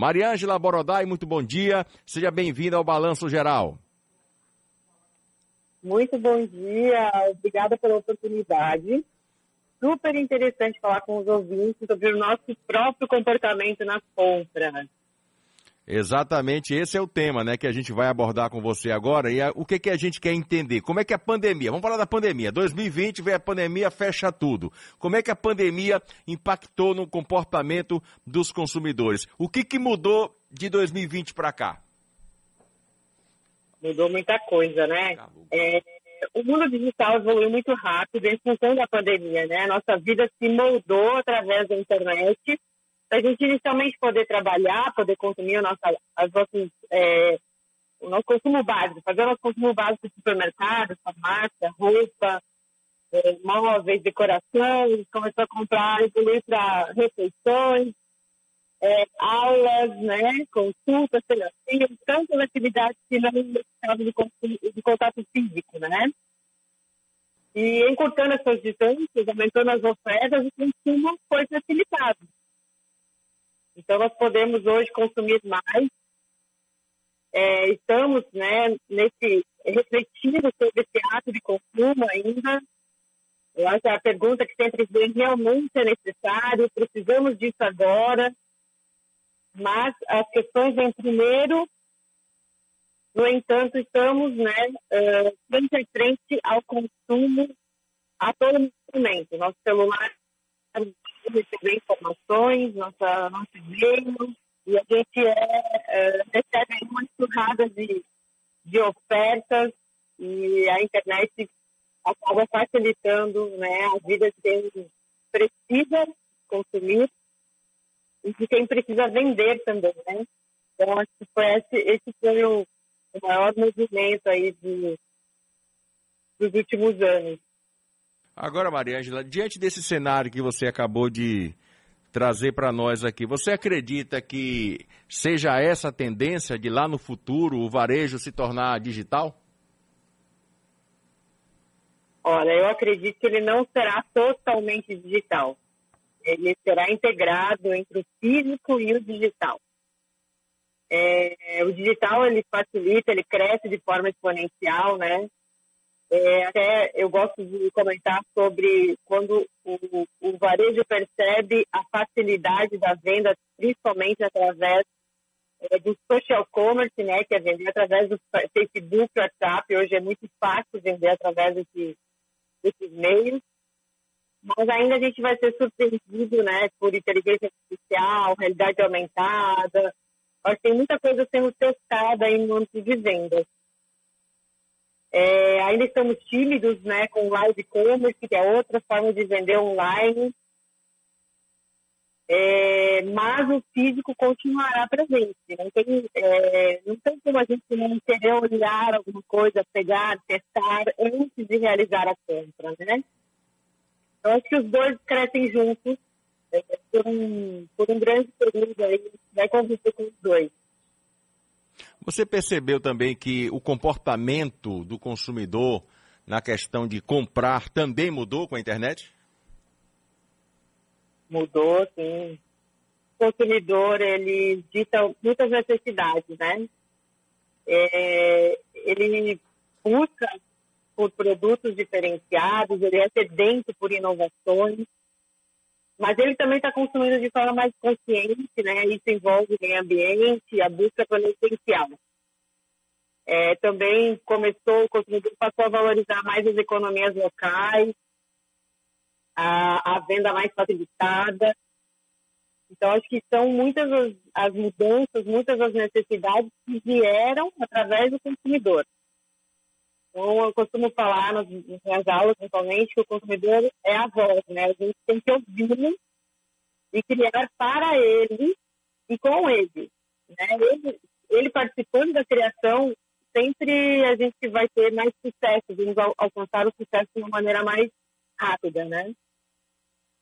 Mariângela Borodai, muito bom dia. Seja bem-vinda ao Balanço Geral. Muito bom dia, obrigada pela oportunidade. Super interessante falar com os ouvintes sobre o nosso próprio comportamento nas compras. Exatamente, esse é o tema, né, que a gente vai abordar com você agora. E a, o que, que a gente quer entender? Como é que a pandemia, vamos falar da pandemia, 2020 veio a pandemia, fecha tudo. Como é que a pandemia impactou no comportamento dos consumidores? O que, que mudou de 2020 para cá? Mudou muita coisa, né? É, o mundo digital evoluiu muito rápido em função da pandemia, né? Nossa vida se moldou através da internet a gente inicialmente poder trabalhar, poder consumir o nosso, as nossas, é, o nosso consumo básico, fazer o nosso consumo básico de supermercado, farmácia, roupa, é, móveis, decorações, começou a comprar, evoluir para refeições, é, aulas, né, consultas, terapias, tantas atividades que não necessitavam de, de contato físico, né? E encurtando essas distâncias, aumentando as ofertas, o consumo foi facilitado. Então, nós podemos hoje consumir mais. É, estamos né, nesse, refletindo sobre esse ato de consumo ainda. Eu acho que a pergunta que sempre vem realmente é necessário, precisamos disso agora, mas as questões vêm primeiro. No entanto, estamos né, uh, frente a frente ao consumo a todo momento. Nosso celular receber informações, nossa, nosso e-mail, e a gente é, é, recebe uma enxurrada de, de ofertas e a internet acaba facilitando né, a vida de quem precisa consumir e de quem precisa vender também, né? Então, acho que foi esse, esse foi o, o maior movimento aí de, dos últimos anos. Agora, Mariângela, diante desse cenário que você acabou de trazer para nós aqui, você acredita que seja essa a tendência de lá no futuro o varejo se tornar digital? Olha, eu acredito que ele não será totalmente digital. Ele será integrado entre o físico e o digital. É, o digital ele facilita, ele cresce de forma exponencial, né? É, até eu gosto de comentar sobre quando o, o, varejo percebe a facilidade da venda, principalmente através é, do social commerce, né, que é vender através do Facebook, WhatsApp. Hoje é muito fácil vender através desse, desses meios. Mas ainda a gente vai ser surpreendido né, por inteligência artificial, realidade aumentada. Que tem muita coisa sendo testada no âmbito de vendas. É, ainda estamos tímidos né, com live commerce, que é outra forma de vender online. É, mas o físico continuará presente. Não tem, é, não tem como a gente não querer olhar alguma coisa, pegar, testar antes de realizar a compra, né? Então, acho que os dois crescem juntos é, por, um, por um grande período aí, vai conviver com os dois. Você percebeu também que o comportamento do consumidor na questão de comprar também mudou com a internet? Mudou, sim. O consumidor, ele dita muitas necessidades, né? É, ele busca por produtos diferenciados, ele é sedento por inovações, mas ele também está consumindo de forma mais consciente, né? Isso envolve o meio ambiente, a busca pelo essencial. É, também começou, o consumidor passou a valorizar mais as economias locais, a, a venda mais facilitada. Então, acho que são muitas as, as mudanças, muitas as necessidades que vieram através do consumidor. Então, eu costumo falar nas minhas aulas, principalmente, que o consumidor é a voz, né? A gente tem que ouvi-lo e criar para ele e com ele. Né? Ele, ele participando da criação, sempre a gente vai ter mais sucesso, vamos alcançar o sucesso de uma maneira mais rápida, né?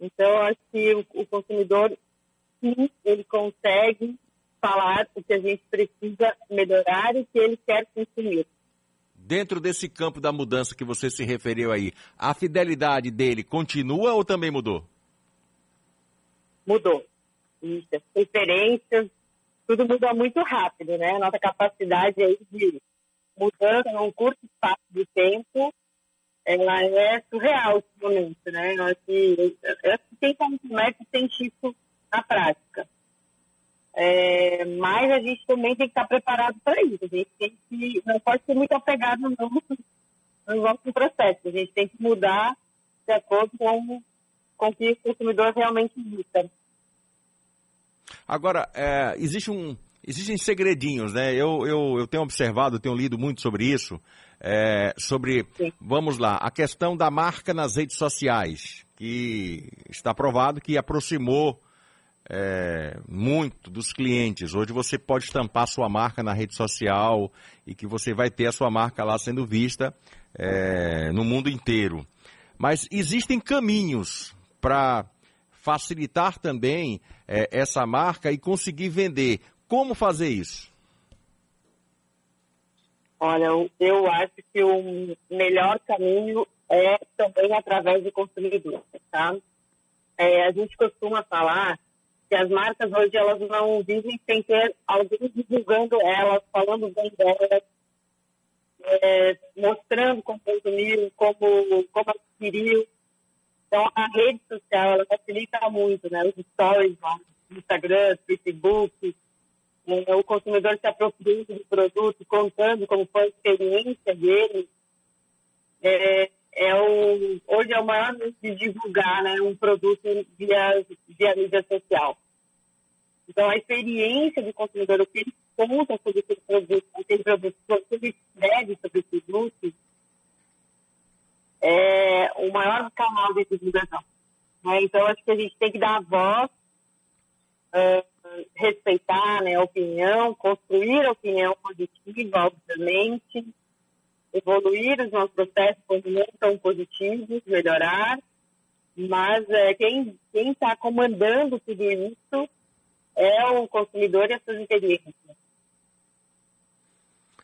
Então, acho que o, o consumidor, sim, ele consegue falar o que a gente precisa melhorar e o que ele quer consumir dentro desse campo da mudança que você se referiu aí, a fidelidade dele continua ou também mudou? Mudou. Isso, preferências, tudo muda muito rápido, né? Nossa capacidade aí de mudança num curto espaço de tempo, ela é surreal esse momento, né? Eu acho que, eu acho que está no comércio sente isso na prática. É, mas a gente também tem que estar preparado para isso. A gente tem que, não pode ser muito apegado no, no nosso processo. A gente tem que mudar de acordo com, com o que o consumidor realmente busca. Agora, é, existe um, existem segredinhos, né? Eu, eu, eu tenho observado, tenho lido muito sobre isso, é, sobre, Sim. vamos lá, a questão da marca nas redes sociais, que está provado que aproximou é, muito dos clientes. Hoje você pode estampar sua marca na rede social e que você vai ter a sua marca lá sendo vista é, no mundo inteiro. Mas existem caminhos para facilitar também é, essa marca e conseguir vender. Como fazer isso? Olha, eu acho que o melhor caminho é também através do consumidor, tá? É, a gente costuma falar que as marcas hoje elas não vivem sem ter alguém divulgando elas, falando bem delas, é, mostrando como consumiu, como, como adquiriu. Então, a rede social, ela facilita muito, né? Os stories no Instagram, Facebook, é, o consumidor se apropriando do produto, contando como foi a experiência dele. É, é o, hoje é o maior meio de divulgar né, um produto via, via mídia social. Então, a experiência do consumidor, o que ele conta sobre esse produto, aquele produto, o que ele escreve sobre esse produto, é o maior canal de divulgação. Né? Então, acho que a gente tem que dar a voz, uh, respeitar né, a opinião, construir a opinião positiva, obviamente, evoluir os nossos processos quando não são positivos, melhorar, mas é, quem está comandando tudo isso é o consumidor e as suas inteligências.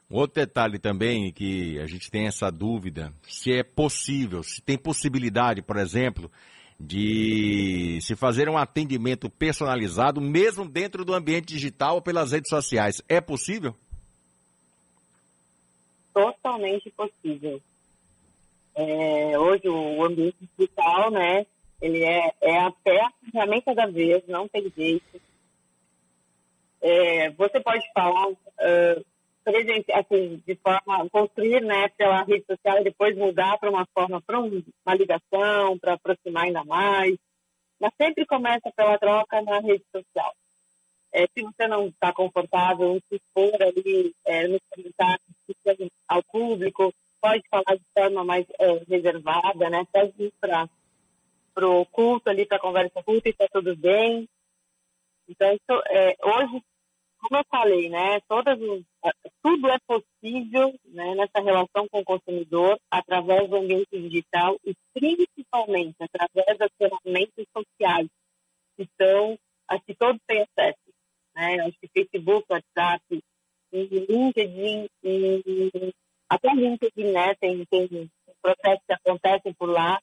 Outro detalhe também que a gente tem essa dúvida, se é possível, se tem possibilidade, por exemplo, de se fazer um atendimento personalizado, mesmo dentro do ambiente digital ou pelas redes sociais. É possível? Totalmente possível. É, hoje o ambiente digital, né, ele é, é até a ferramenta da vez, não tem jeito. É, você pode falar uh, assim, de forma construir, né, pela rede social e depois mudar para uma forma, para uma ligação, para aproximar ainda mais. Mas sempre começa pela troca na rede social. É, se você não está confortável se expor ali é, nos comentários ao público, pode falar de forma mais é, reservada, né? Pode ir para o culto ali, para a conversa culta e está tudo bem. Então, isso, é, hoje como eu falei, né, todas tudo é possível né, nessa relação com o consumidor através do ambiente digital e principalmente através das ferramentas sociais que são as que todos têm acesso. Né? Acho que Facebook, WhatsApp, LinkedIn, e até LinkedIn, né, tem, tem processos que acontecem por lá,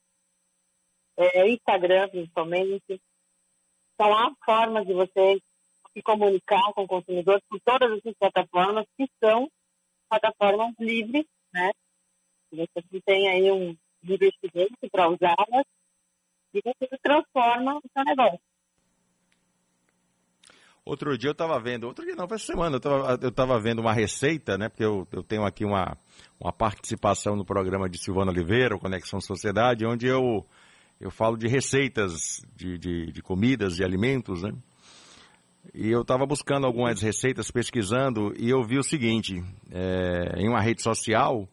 é, Instagram principalmente. São as formas de você se comunicar com o consumidor por todas essas plataformas que são plataformas livres, né? Você tem aí um investimento para usá-las e você transforma o seu negócio. Outro dia eu estava vendo, outro dia não, foi semana, eu estava vendo uma receita, né? Porque eu, eu tenho aqui uma, uma participação no programa de Silvana Oliveira, Conexão Sociedade, onde eu, eu falo de receitas de, de, de comidas, de alimentos, né? E eu estava buscando algumas receitas, pesquisando, e eu vi o seguinte: é, em uma rede social,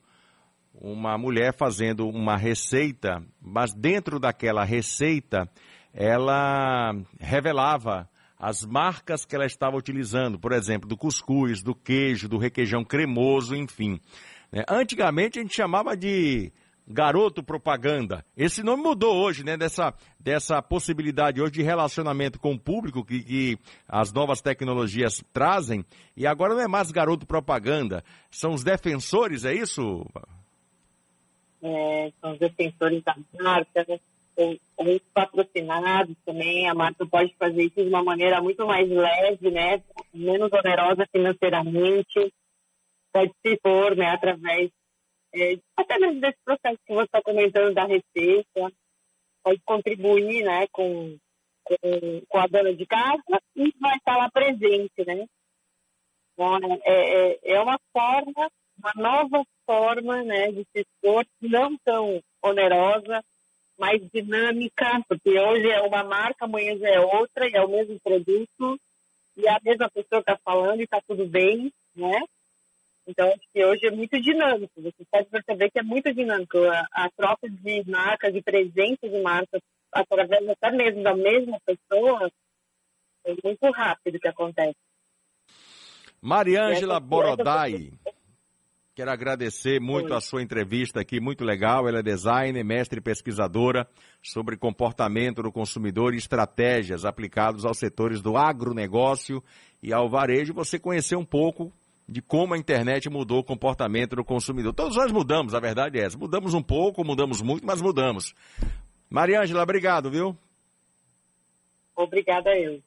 uma mulher fazendo uma receita, mas dentro daquela receita, ela revelava as marcas que ela estava utilizando, por exemplo, do cuscuz, do queijo, do requeijão cremoso, enfim. É, antigamente a gente chamava de garoto propaganda. Esse nome mudou hoje, né? Dessa, dessa possibilidade hoje de relacionamento com o público que, que as novas tecnologias trazem. E agora não é mais garoto propaganda, são os defensores, é isso? É, são os defensores da marca, né? Ou, ou patrocinados também. A marca pode fazer isso de uma maneira muito mais leve, né? Menos onerosa financeiramente. Pode se for, né? Através é, até mesmo desse processo que você está comentando da receita. Pode contribuir, né? Com, com, com a dona de casa e vai estar lá presente, né? Então, é, é, é uma forma, uma nova forma né, de se expor, não tão onerosa, mais dinâmica, porque hoje é uma marca, amanhã já é outra, e é o mesmo produto, e a mesma pessoa está falando e está tudo bem, né? Então, acho que hoje é muito dinâmico. Você pode perceber que é muito dinâmico. A, a troca de marcas, de presença de marcas, através até mesmo da mesma pessoa, é muito rápido que acontece. Mariângela Borodai. Quero agradecer muito Oi. a sua entrevista aqui, muito legal. Ela é designer, mestre e pesquisadora sobre comportamento do consumidor e estratégias aplicados aos setores do agronegócio e ao varejo. Você conheceu um pouco de como a internet mudou o comportamento do consumidor. Todos nós mudamos, a verdade é essa. Mudamos um pouco, mudamos muito, mas mudamos. Mariângela, obrigado, viu? Obrigada eu.